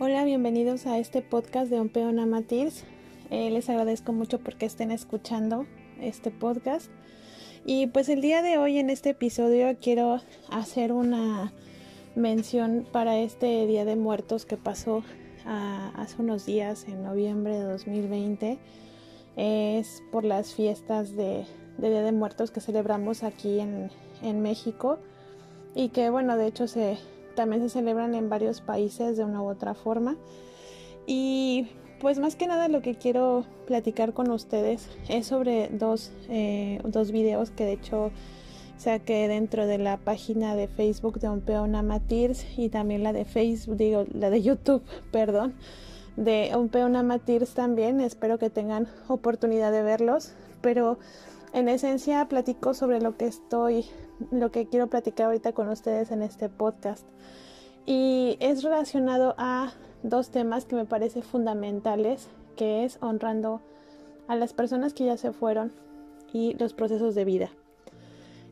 Hola, bienvenidos a este podcast de Ompeona Matirs. Eh, les agradezco mucho porque estén escuchando este podcast. Y pues el día de hoy en este episodio quiero hacer una mención para este Día de Muertos que pasó ah, hace unos días, en noviembre de 2020. Es por las fiestas de, Día de Muertos que celebramos aquí en México y que bueno, de hecho se, también se celebran en varios países de una u otra forma. Y pues más que nada lo que quiero platicar con ustedes es sobre dos, eh, dos videos que de hecho saqué dentro de la página de Facebook de Ompeona Matirs y también la de Facebook, digo, la de YouTube, perdón, de Ompeona Matirs también. Espero que tengan oportunidad de verlos, pero en esencia platico sobre lo que estoy, lo que quiero platicar ahorita con ustedes en este podcast. Y es relacionado a dos temas que me parecen fundamentales, que es honrando a las personas que ya se fueron y los procesos de vida.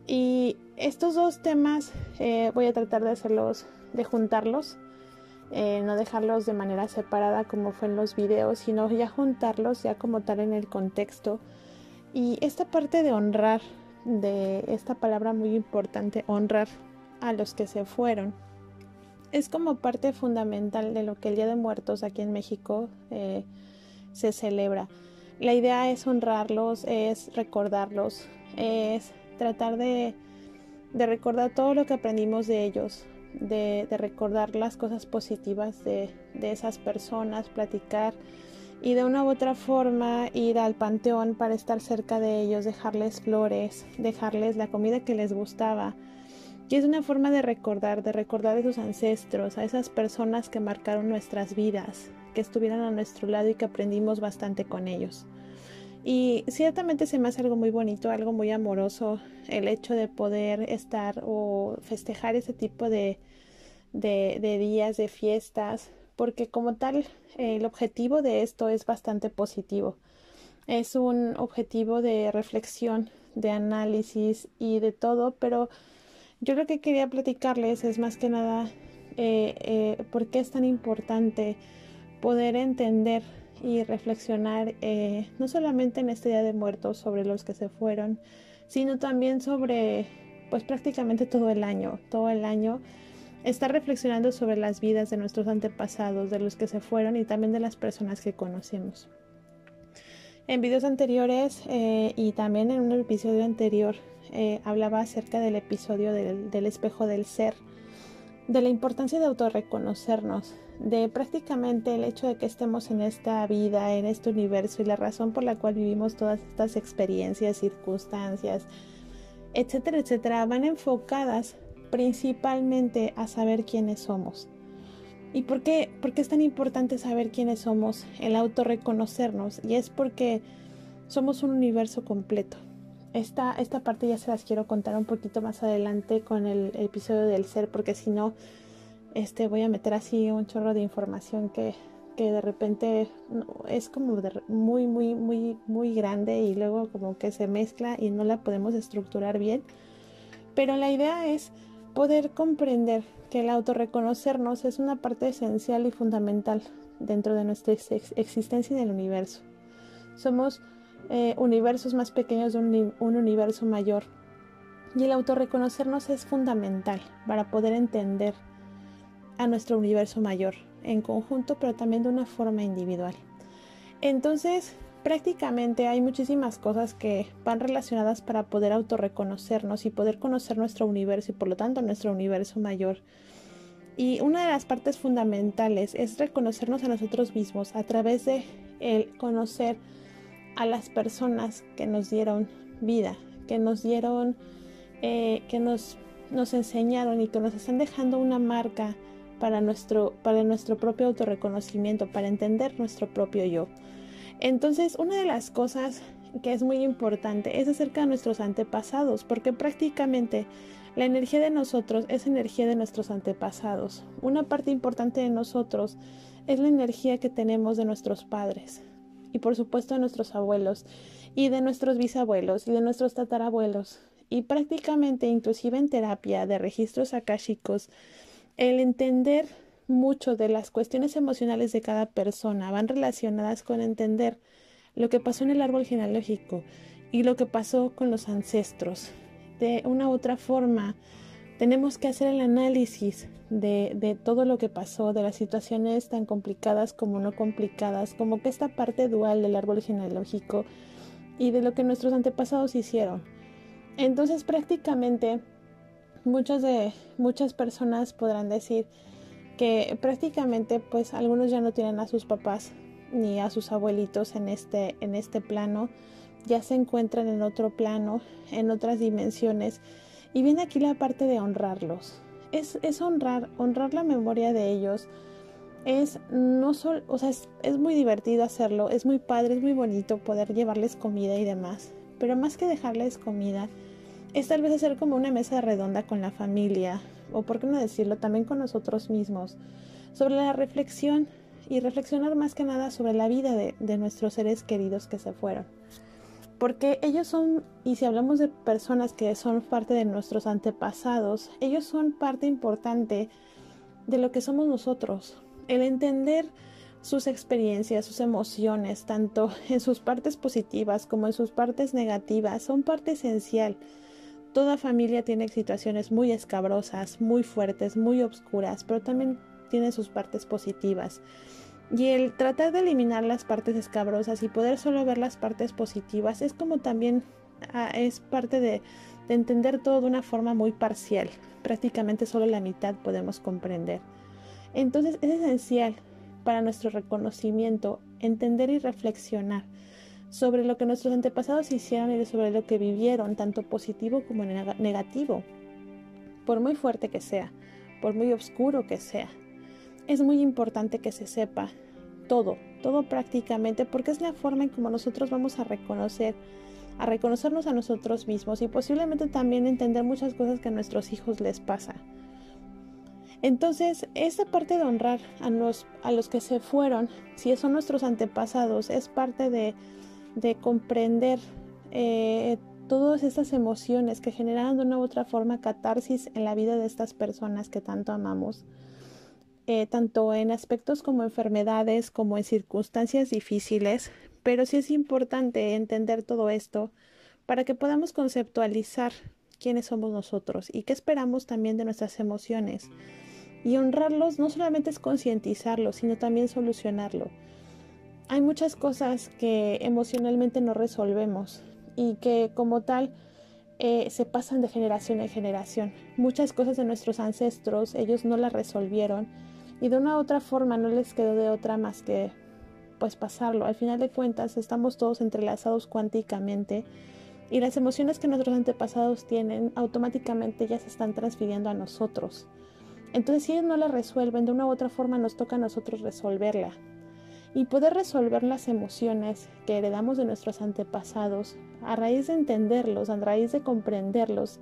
Y estos dos temas eh, voy a tratar de hacerlos, de juntarlos, eh, no dejarlos de manera separada como fue en los videos, sino ya juntarlos ya como tal en el contexto. Y esta parte de honrar, de esta palabra muy importante, honrar a los que se fueron, es como parte fundamental de lo que el Día de Muertos aquí en México eh, se celebra. La idea es honrarlos, es recordarlos, es tratar de, recordar todo lo que aprendimos de ellos, de, recordar las cosas positivas de, de, esas personas, platicar y de una u otra forma ir al panteón para estar cerca de ellos, dejarles flores, dejarles la comida que les gustaba, y es una forma de recordar, de recordar a sus ancestros, a esas personas que marcaron nuestras vidas, que estuvieron a nuestro lado y que aprendimos bastante con ellos. Y ciertamente se me hace algo muy bonito, algo muy amoroso el hecho de poder estar o festejar ese tipo de, de, de días, de fiestas, porque como tal el objetivo de esto es bastante positivo. Es un objetivo de reflexión, de análisis y de todo, pero yo lo que quería platicarles es más que nada eh, eh, por qué es tan importante poder entender y reflexionar eh, no solamente en este Día de Muertos sobre los que se fueron, sino también sobre pues prácticamente todo el año, todo el año estar reflexionando sobre las vidas de nuestros antepasados, de los que se fueron y también de las personas que conocemos. En videos anteriores y también en un episodio anterior eh, hablaba acerca del episodio del, espejo del ser, de la importancia de autorreconocernos, de prácticamente el hecho de que estemos en esta vida, en este universo y la razón por la cual vivimos todas estas experiencias, circunstancias, etcétera, etcétera, van enfocadas principalmente a saber quiénes somos. ¿Y por qué, por qué es tan importante saber quiénes somos, el autorreconocernos? Y es porque somos un universo completo. Esta, esta parte ya se las quiero contar un poquito más adelante con el, episodio del ser, porque si no, este, voy a meter así un chorro de información que, que de repente es como muy, muy, muy, muy grande y luego como que se mezcla y no la podemos estructurar bien. Pero la idea es poder comprender que el autorreconocernos es una parte esencial y fundamental dentro de nuestra existencia en el universo. Somos eh, universos más pequeños de un, universo mayor. Y el autorreconocernos es fundamental para poder entender a nuestro universo mayor en conjunto, pero también de una forma individual. Entonces, prácticamente hay muchísimas cosas que van relacionadas para poder autorreconocernos y poder conocer nuestro universo y por lo tanto nuestro universo mayor. Y una de las partes fundamentales es reconocernos a nosotros mismos a través de el conocer a las personas que nos dieron vida, que nos dieron, eh, que nos, nos enseñaron y que nos están dejando una marca para nuestro, para nuestro propio autorreconocimiento, para entender nuestro propio yo. Entonces, una de las cosas que es muy importante es acerca de nuestros antepasados, porque prácticamente la energía de nosotros es energía de nuestros antepasados. Una parte importante de nosotros es la energía que tenemos de nuestros padres, y por supuesto de nuestros abuelos y de nuestros bisabuelos y de nuestros tatarabuelos y prácticamente inclusive en terapia de registros akáshicos el entender mucho de las cuestiones emocionales de cada persona, van relacionadas con entender lo que pasó en el árbol genealógico y lo que pasó con los ancestros. De una u otra forma, tenemos que hacer el análisis de, de, todo lo que pasó, de las situaciones tan complicadas como no complicadas, como que esta parte dual del árbol genealógico y de lo que nuestros antepasados hicieron. Entonces prácticamente muchas de muchas personas podrán decir que prácticamente pues algunos ya no tienen a sus papás ni a sus abuelitos en este en este plano, ya se encuentran en otro plano, en otras dimensiones y viene aquí la parte de honrarlos. Es, es honrar, honrar la memoria de ellos. Es no solo, o sea, es, es muy divertido hacerlo, es muy padre, es muy bonito poder llevarles comida y demás. Pero más que dejarles comida, es tal vez hacer como una mesa redonda con la familia, o por qué no decirlo, también con nosotros mismos, sobre la reflexión y reflexionar más que nada sobre la vida de, de nuestros seres queridos que se fueron. Porque ellos son, y si hablamos de personas que son parte de nuestros antepasados, ellos son parte importante de lo que somos nosotros. El entender sus experiencias, sus emociones, tanto en sus partes positivas como en sus partes negativas, son parte esencial Toda familia tiene situaciones muy escabrosas, muy fuertes, muy oscuras, pero también tiene sus partes positivas. Y el tratar de eliminar las partes escabrosas y poder solo ver las partes positivas es como también ah, es parte de, de entender todo de una forma muy parcial. Prácticamente solo la mitad podemos comprender. Entonces es esencial para nuestro reconocimiento entender y reflexionar sobre lo que nuestros antepasados hicieron y sobre lo que vivieron, tanto positivo como negativo, por muy fuerte que sea, por muy oscuro que sea. Es muy importante que se sepa todo, todo prácticamente, porque es la forma en como nosotros vamos a reconocer, a reconocernos a nosotros mismos y posiblemente también entender muchas cosas que a nuestros hijos les pasa. Entonces, esta parte de honrar a a los que se fueron, si son nuestros antepasados, es parte de de comprender eh, todas estas emociones que generan de una u otra forma catarsis en la vida de estas personas que tanto amamos, eh, tanto en aspectos como enfermedades, como en circunstancias difíciles, pero sí es importante entender todo esto para que podamos conceptualizar quiénes somos nosotros y qué esperamos también de nuestras emociones. Y honrarlos no solamente es concientizarlo, sino también solucionarlo hay muchas cosas que emocionalmente no resolvemos y que como tal eh, se pasan de generación en generación. Muchas cosas de nuestros ancestros ellos no las resolvieron y de una u otra forma no les quedó de otra más que pues pasarlo. Al final de cuentas estamos todos entrelazados cuánticamente y las emociones que nuestros antepasados tienen automáticamente ya se están transfiriendo a nosotros. Entonces si ellos no la resuelven, de una u otra forma nos toca a nosotros resolverla y poder resolver las emociones que heredamos de nuestros antepasados a raíz de entenderlos, a raíz de comprenderlos,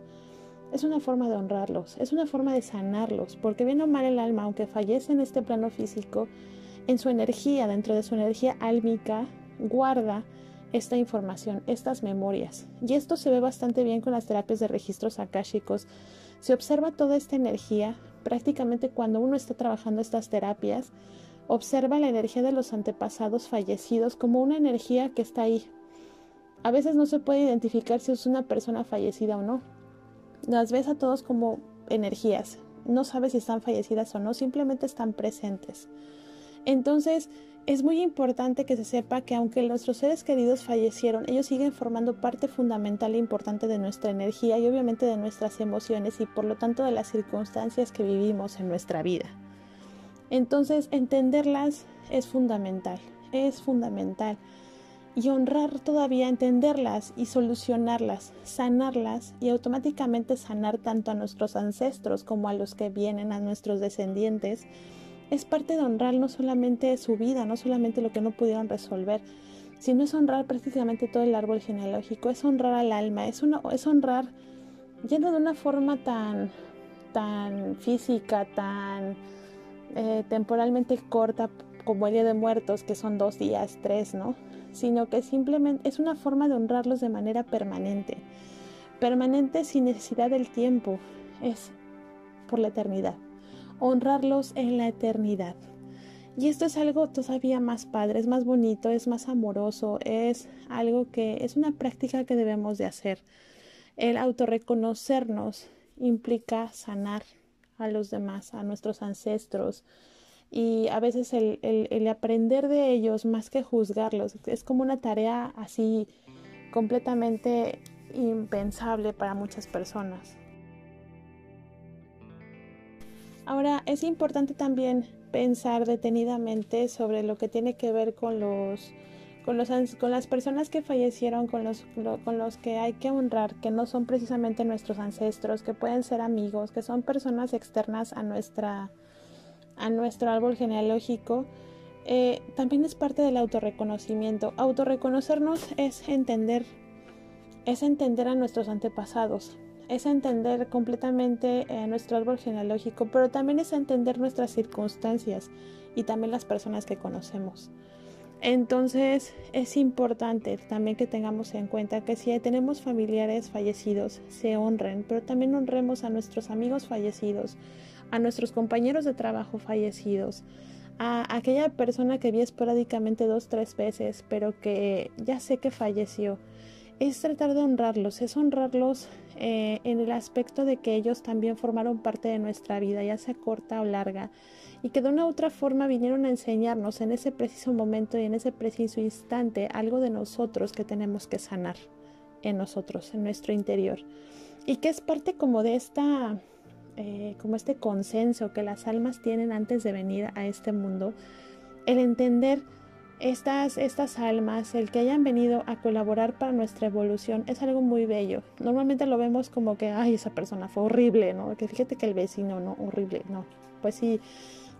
es una forma de honrarlos, es una forma de sanarlos, porque bien o mal el alma, aunque fallece en este plano físico, en su energía, dentro de su energía álmica, guarda esta información, estas memorias. Y esto se ve bastante bien con las terapias de registros akáshicos. Se observa toda esta energía prácticamente cuando uno está trabajando estas terapias, Observa la energía de los antepasados fallecidos como una energía que está ahí. A veces no se puede identificar si es una persona fallecida o no. Las ves a todos como energías. No sabes si están fallecidas o no, simplemente están presentes. Entonces, es muy importante que se sepa que aunque nuestros seres queridos fallecieron, ellos siguen formando parte fundamental e importante de nuestra energía y obviamente de nuestras emociones y por lo tanto de las circunstancias que vivimos en nuestra vida. Entonces, entenderlas es fundamental, es fundamental. Y honrar todavía, entenderlas y solucionarlas, sanarlas y automáticamente sanar tanto a nuestros ancestros como a los que vienen, a nuestros descendientes, es parte de honrar no solamente su vida, no solamente lo que no pudieron resolver, sino es honrar prácticamente todo el árbol genealógico, es honrar al alma, es, es honrar yendo de una forma tan, tan física, tan eh, temporalmente corta como el Día de Muertos, que son dos días, tres, ¿no? Sino que simplemente es una forma de honrarlos de manera permanente. Permanente sin necesidad del tiempo, es por la eternidad. honrarlos en la eternidad. Y esto es algo todavía más padre, es más bonito, es más amoroso, es algo que es una práctica que debemos de hacer. El autorreconocernos implica sanar a los demás, a nuestros ancestros. Y a veces el, el aprender de ellos más que juzgarlos es como una tarea así completamente impensable para muchas personas. Ahora, es importante también pensar detenidamente sobre lo que tiene que ver con los con, los, con las personas que fallecieron, con los, con los que hay que honrar, que no son precisamente nuestros ancestros, que pueden ser amigos, que son personas externas a, nuestra, a nuestro árbol genealógico, eh, también es parte del autorreconocimiento. Autorreconocernos es entender, es entender a nuestros antepasados, es entender completamente eh, nuestro árbol genealógico, pero también es entender nuestras circunstancias y también las personas que conocemos. Entonces es importante también que tengamos en cuenta que si tenemos familiares fallecidos, se honren, pero también honremos a nuestros amigos fallecidos, a nuestros compañeros de trabajo fallecidos, a aquella persona que vi esporádicamente dos, tres veces, pero que ya sé que falleció. Es tratar de honrarlos, es honrarlos eh, en el aspecto de que ellos también formaron parte de nuestra vida, ya sea corta o larga, y que de una u otra forma vinieron a enseñarnos en ese preciso momento y en ese preciso instante algo de nosotros que tenemos que sanar en nosotros, en nuestro interior, y que es parte como de esta, eh, como este consenso que las almas tienen antes de venir a este mundo, el entender estas, estas almas, el que hayan venido a colaborar para nuestra evolución es algo muy bello. Normalmente lo vemos como que, ay, esa persona fue horrible, ¿no? Que fíjate que el vecino, no, horrible, no. Pues sí,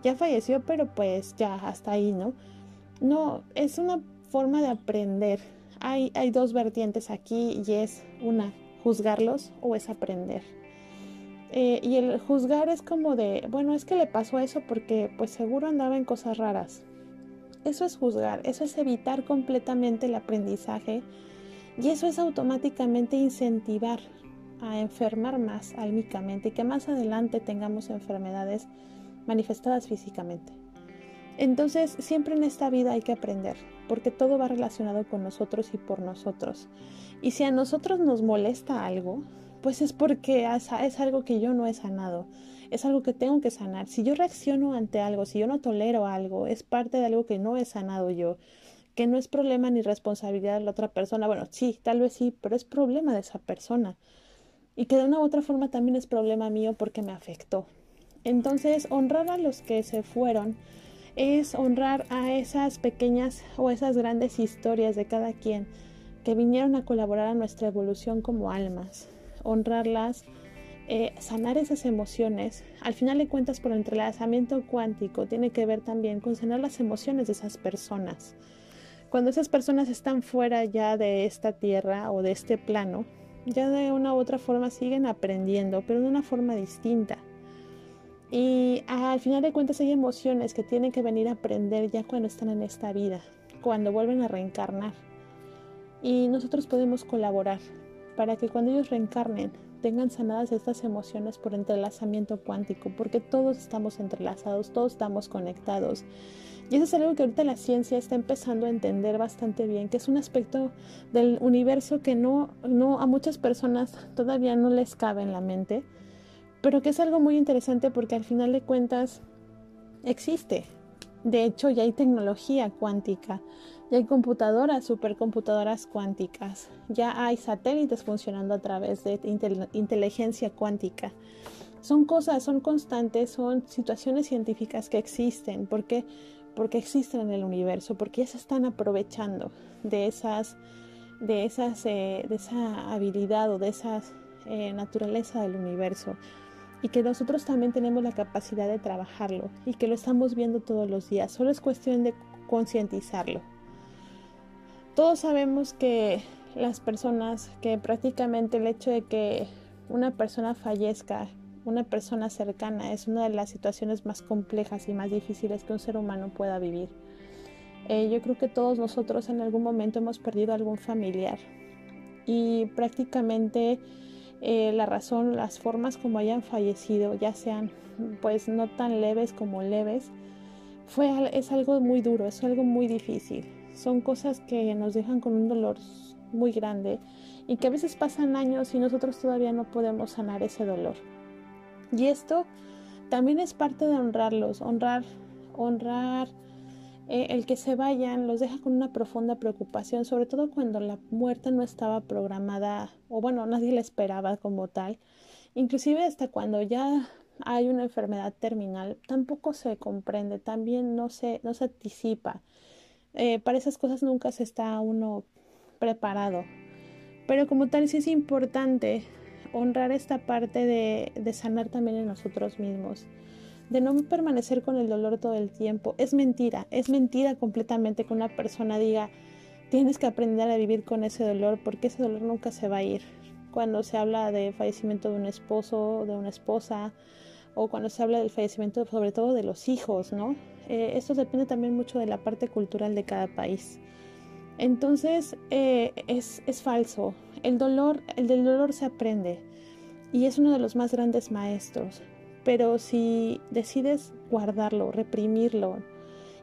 ya falleció, pero pues ya, hasta ahí, ¿no? No, es una forma de aprender. Hay, hay dos vertientes aquí y es una, juzgarlos o es aprender. Eh, y el juzgar es como de, bueno, es que le pasó eso porque pues seguro andaba en cosas raras eso es juzgar, eso es evitar completamente el aprendizaje y eso es automáticamente incentivar a enfermar más álmicamente y que más adelante tengamos enfermedades manifestadas físicamente. Entonces, siempre en esta vida hay que aprender, porque todo va relacionado con nosotros y por nosotros. Y si a nosotros nos molesta algo, pues es porque es algo que yo no he sanado es algo que tengo que sanar. Si yo reacciono ante algo, si yo no tolero algo, es parte de algo que no he sanado yo, que no es problema ni responsabilidad de la otra persona. Bueno, sí, tal vez sí, pero es problema de esa persona. Y que de una u otra forma también es problema mío porque me afectó. Entonces, honrar a los que se fueron es honrar a esas pequeñas o esas grandes historias de cada quien que vinieron a colaborar a nuestra evolución como almas. Honrarlas eh, sanar esas emociones, al final de cuentas por el entrelazamiento cuántico, tiene que ver también con sanar las emociones de esas personas. Cuando esas personas están fuera ya de esta tierra o de este plano, ya de una u otra forma siguen aprendiendo, pero de una forma distinta. Y al final de cuentas hay emociones que tienen que venir a aprender ya cuando están en esta vida, cuando vuelven a reencarnar. Y nosotros podemos colaborar para que cuando ellos reencarnen tengan sanadas estas emociones por entrelazamiento cuántico, porque todos estamos entrelazados, todos estamos conectados. Y eso es algo que ahorita la ciencia está empezando a entender bastante bien, que es un aspecto del universo que no, no a muchas personas todavía no les cabe en la mente, pero que es algo muy interesante porque al final de cuentas existe. De hecho, ya hay tecnología cuántica ya hay computadoras, supercomputadoras cuánticas, ya hay satélites funcionando a través de inteligencia cuántica. Son cosas, son constantes, son situaciones científicas que existen. ¿Por qué? Porque existen en el universo, porque ya se están aprovechando de esas, de esas, eh, de esa habilidad o de esa eh, naturaleza del universo y que nosotros también tenemos la capacidad de trabajarlo y que lo estamos viendo todos los días. Solo es cuestión de concientizarlo. Todos sabemos que las personas, que prácticamente el hecho de que una persona fallezca, una persona cercana, es una de las situaciones más complejas y más difíciles que un ser humano pueda vivir. Eh, yo creo que todos nosotros en algún momento hemos perdido algún familiar y prácticamente eh, la razón, las formas como hayan fallecido, ya sean pues no tan leves como leves, fue, es algo muy duro, es algo muy difícil. Son cosas que nos dejan con un dolor muy grande y que a veces pasan años y nosotros todavía no podemos sanar ese dolor. Y esto también es parte de honrarlos, honrar, honrar eh, el que se vayan los deja con una profunda preocupación, sobre todo cuando la muerte no estaba programada o bueno, nadie la esperaba como tal. Inclusive hasta cuando ya hay una enfermedad terminal, tampoco se comprende, también no se, no se anticipa. Eh, para esas cosas nunca se está uno preparado. Pero como tal sí es importante honrar esta parte de, de sanar también en nosotros mismos de no permanecer con el dolor todo el tiempo. Es mentira, es mentira completamente que una persona diga, tienes que aprender a vivir con ese dolor porque ese dolor nunca se va a ir. Cuando se habla de fallecimiento de un esposo, de una esposa, o cuando se habla del fallecimiento sobre todo de los hijos, ¿no? Eh, esto depende también mucho de la parte cultural de cada país. Entonces eh, es, es falso. El dolor, el del dolor se aprende y es uno de los más grandes maestros. Pero si decides guardarlo, reprimirlo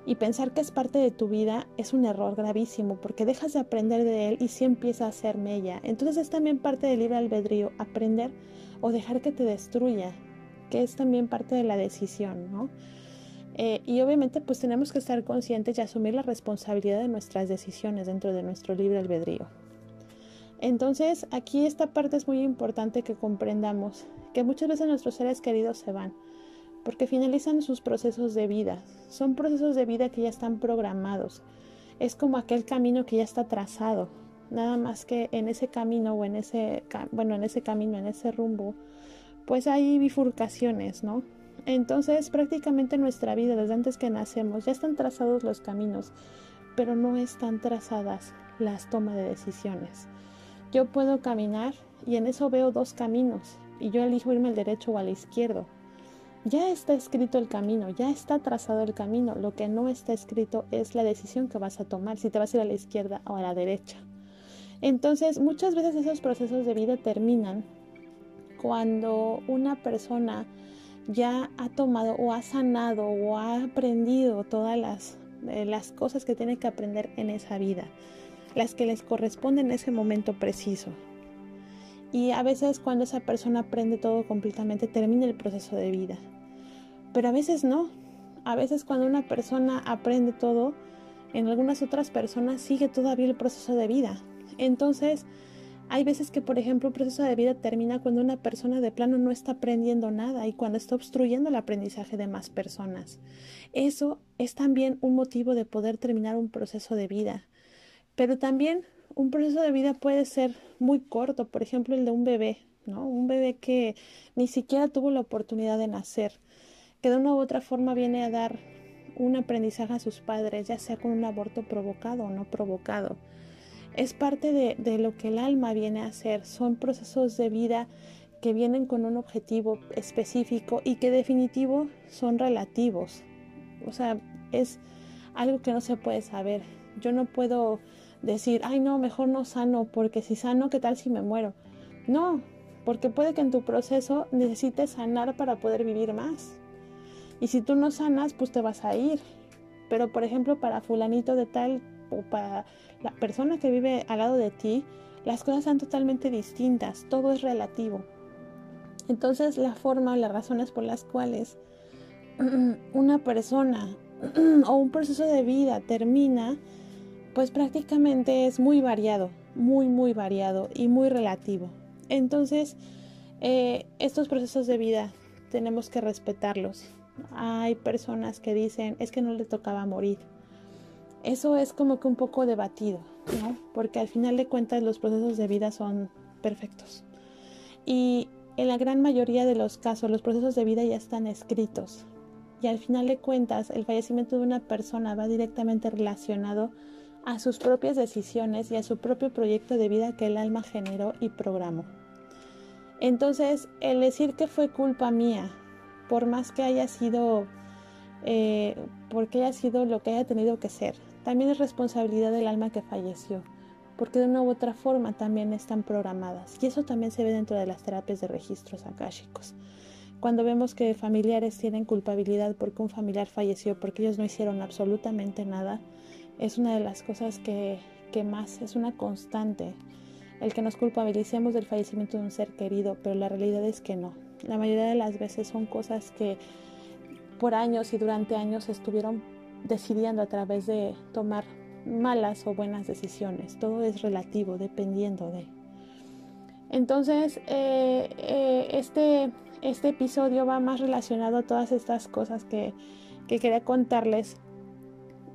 y pensar que es parte de tu vida, es un error gravísimo porque dejas de aprender de él y sí empieza a ser mella. Entonces es también parte del libre albedrío, aprender o dejar que te destruya, que es también parte de la decisión, ¿no? Eh, y obviamente pues tenemos que estar conscientes y asumir la responsabilidad de nuestras decisiones dentro de nuestro libre albedrío. Entonces, aquí esta parte es muy importante que comprendamos que muchas veces nuestros seres queridos se van porque finalizan sus procesos de vida. Son procesos de vida que ya están programados. Es como aquel camino que ya está trazado. Nada más que en ese camino o en ese, bueno, en ese camino, en ese rumbo, pues hay bifurcaciones, ¿no? Entonces, prácticamente nuestra vida, desde antes que nacemos, ya están trazados los caminos, pero no están trazadas las tomas de decisiones. Yo puedo caminar y en eso veo dos caminos y yo elijo irme al derecho o al izquierdo. Ya está escrito el camino, ya está trazado el camino. Lo que no está escrito es la decisión que vas a tomar, si te vas a ir a la izquierda o a la derecha. Entonces, muchas veces esos procesos de vida terminan cuando una persona ya ha tomado o ha sanado o ha aprendido todas las, eh, las cosas que tiene que aprender en esa vida las que les corresponden en ese momento preciso. Y a veces cuando esa persona aprende todo completamente termina el proceso de vida. Pero a veces no. A veces cuando una persona aprende todo, en algunas otras personas sigue todavía el proceso de vida. Entonces, hay veces que, por ejemplo, un proceso de vida termina cuando una persona de plano no está aprendiendo nada y cuando está obstruyendo el aprendizaje de más personas. Eso es también un motivo de poder terminar un proceso de vida. Pero también un proceso de vida puede ser muy corto, por ejemplo el de un bebé, ¿no? Un bebé que ni siquiera tuvo la oportunidad de nacer, que de una u otra forma viene a dar un aprendizaje a sus padres, ya sea con un aborto provocado o no provocado. Es parte de, de lo que el alma viene a hacer, son procesos de vida que vienen con un objetivo específico y que definitivo son relativos. O sea, es algo que no se puede saber. Yo no puedo decir, ay no, mejor no sano, porque si sano, ¿qué tal si me muero? No, porque puede que en tu proceso necesites sanar para poder vivir más. Y si tú no sanas, pues te vas a ir. Pero por ejemplo, para fulanito de tal o para la persona que vive al lado de ti, las cosas son totalmente distintas, todo es relativo. Entonces la forma o las razones por las cuales una persona o un proceso de vida termina pues prácticamente es muy variado, muy, muy variado y muy relativo. Entonces, eh, estos procesos de vida tenemos que respetarlos. Hay personas que dicen, es que no le tocaba morir. Eso es como que un poco debatido, ¿no? Porque al final de cuentas los procesos de vida son perfectos. Y en la gran mayoría de los casos los procesos de vida ya están escritos. Y al final de cuentas el fallecimiento de una persona va directamente relacionado a sus propias decisiones y a su propio proyecto de vida que el alma generó y programó. Entonces, el decir que fue culpa mía, por más que haya sido, porque haya sido lo que haya tenido que ser, también es responsabilidad del alma que falleció, porque de una u otra forma también están programadas. Y eso también se ve dentro de las terapias de registros akáshicos. Cuando vemos que familiares tienen culpabilidad porque un familiar falleció, porque ellos no hicieron absolutamente nada, es una de las cosas que, que más es una constante. El que nos culpabilicemos del fallecimiento de un ser querido, pero la realidad es que no. La mayoría de las veces son cosas que por años y durante años estuvieron decidiendo a través de tomar malas o buenas decisiones. Todo es relativo, dependiendo de. Entonces, eh, eh, este, este episodio va más relacionado a todas estas cosas que, quería contarles.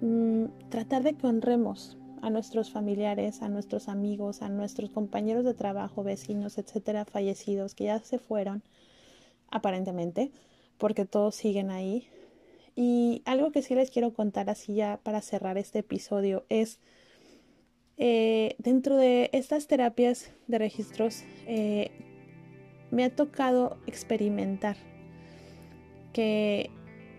Mm, tratar de que honremos a nuestros familiares, a nuestros amigos, a nuestros compañeros de trabajo, vecinos, etcétera, fallecidos que ya se fueron, aparentemente, porque todos siguen ahí. Y algo que sí les quiero contar así ya para cerrar este episodio es, eh, dentro de estas terapias de registros, eh, me ha tocado experimentar que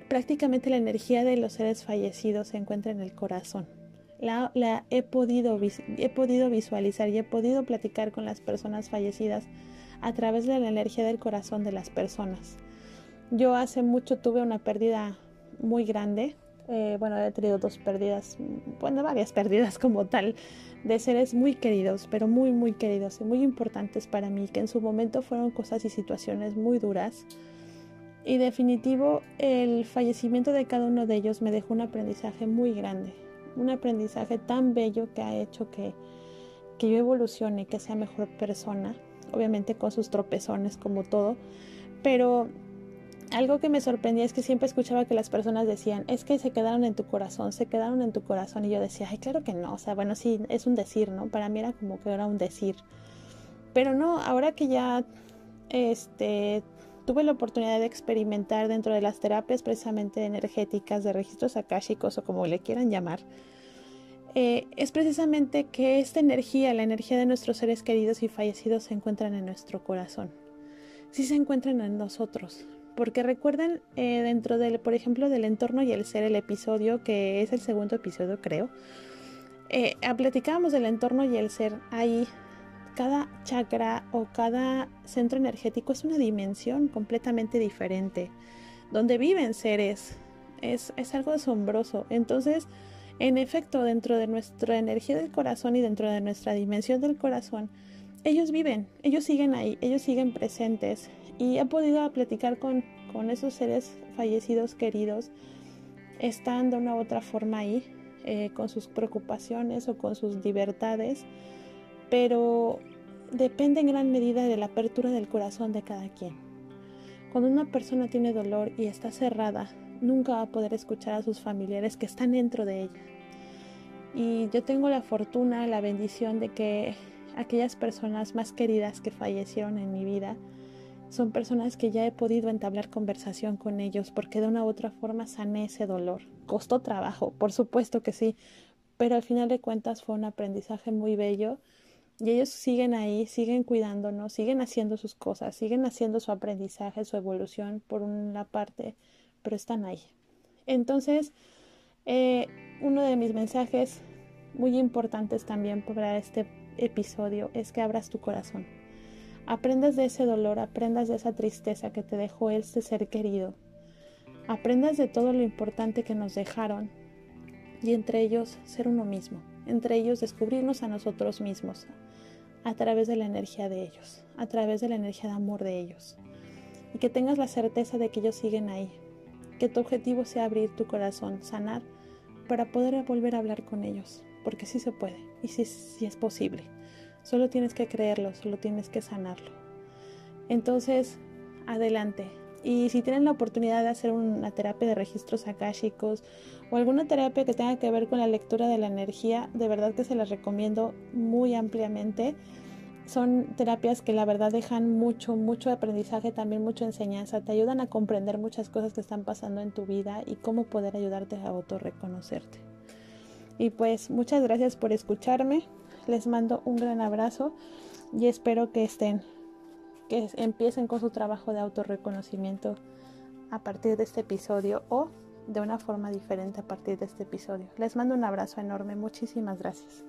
prácticamente la energía de los seres fallecidos se encuentra en el corazón. La, he, podido, he podido visualizar y he podido platicar con las personas fallecidas a través de la energía del corazón de las personas. Yo hace mucho tuve una pérdida muy grande. Eh, bueno, he tenido dos pérdidas, bueno, varias pérdidas como tal, de seres muy queridos, pero muy, muy queridos y muy importantes para mí, que en su momento fueron cosas y situaciones muy duras. Y definitivo, el fallecimiento de cada uno de ellos me dejó un aprendizaje muy grande, un aprendizaje tan bello que ha hecho que, que yo evolucione, que sea mejor persona, obviamente con sus tropezones como todo, pero algo que me sorprendía es que siempre escuchaba que las personas decían, es que se quedaron en tu corazón, se quedaron en tu corazón. Y yo decía, ay, claro que no. O sea, bueno, sí, es un decir, ¿no? Para mí era como que era un decir. Pero no, ahora que ya este, tuve la oportunidad de experimentar dentro de las terapias precisamente energéticas, de registros akáshicos o como le quieran llamar, eh, es precisamente que esta energía, la energía de nuestros seres queridos y fallecidos se encuentran en nuestro corazón. Sí se encuentran en nosotros, porque recuerden eh, dentro del, por ejemplo, del entorno y el ser, el episodio, que es el segundo episodio creo, eh, platicábamos del entorno y el ser, ahí cada chakra o cada centro energético es una dimensión completamente diferente, donde viven seres, es, es algo asombroso. Entonces, en efecto, dentro de nuestra energía del corazón y dentro de nuestra dimensión del corazón, ellos viven, ellos siguen ahí, ellos siguen presentes. Y he podido platicar con, con esos seres fallecidos queridos, están de una u otra forma ahí, eh, con sus preocupaciones o con sus libertades, pero depende en gran medida de la apertura del corazón de cada quien. Cuando una persona tiene dolor y está cerrada, nunca va a poder escuchar a sus familiares que están dentro de ella. Y yo tengo la fortuna, la bendición de que aquellas personas más queridas que fallecieron en mi vida, son personas que ya he podido entablar conversación con ellos porque de una u otra forma sané ese dolor. Costó trabajo, por supuesto que sí, pero al final de cuentas fue un aprendizaje muy bello y ellos siguen ahí, siguen cuidándonos, siguen haciendo sus cosas, siguen haciendo su aprendizaje, su evolución por una parte, pero están ahí. Entonces, eh, uno de mis mensajes muy importantes también para este episodio es que abras tu corazón Aprendas de ese dolor, aprendas de esa tristeza que te dejó este ser querido. Aprendas de todo lo importante que nos dejaron y entre ellos ser uno mismo, entre ellos descubrirnos a nosotros mismos a través de la energía de ellos, a través de la energía de amor de ellos. Y que tengas la certeza de que ellos siguen ahí, que tu objetivo sea abrir tu corazón, sanar, para poder volver a hablar con ellos, porque sí se puede y sí, sí es posible. Solo tienes que creerlo, solo tienes que sanarlo. Entonces, adelante. Y si tienen la oportunidad de hacer una terapia de registros akáshicos o alguna terapia que tenga que ver con la lectura de la energía, de verdad que se las recomiendo muy ampliamente. Son terapias que la verdad dejan mucho, mucho aprendizaje, también mucha enseñanza, te ayudan a comprender muchas cosas que están pasando en tu vida y cómo poder ayudarte a autorreconocerte. Y pues muchas gracias por escucharme. Les mando un gran abrazo y espero que estén, que empiecen con su trabajo de autorreconocimiento a partir de este episodio o de una forma diferente a partir de este episodio. Les mando un abrazo enorme. Muchísimas gracias.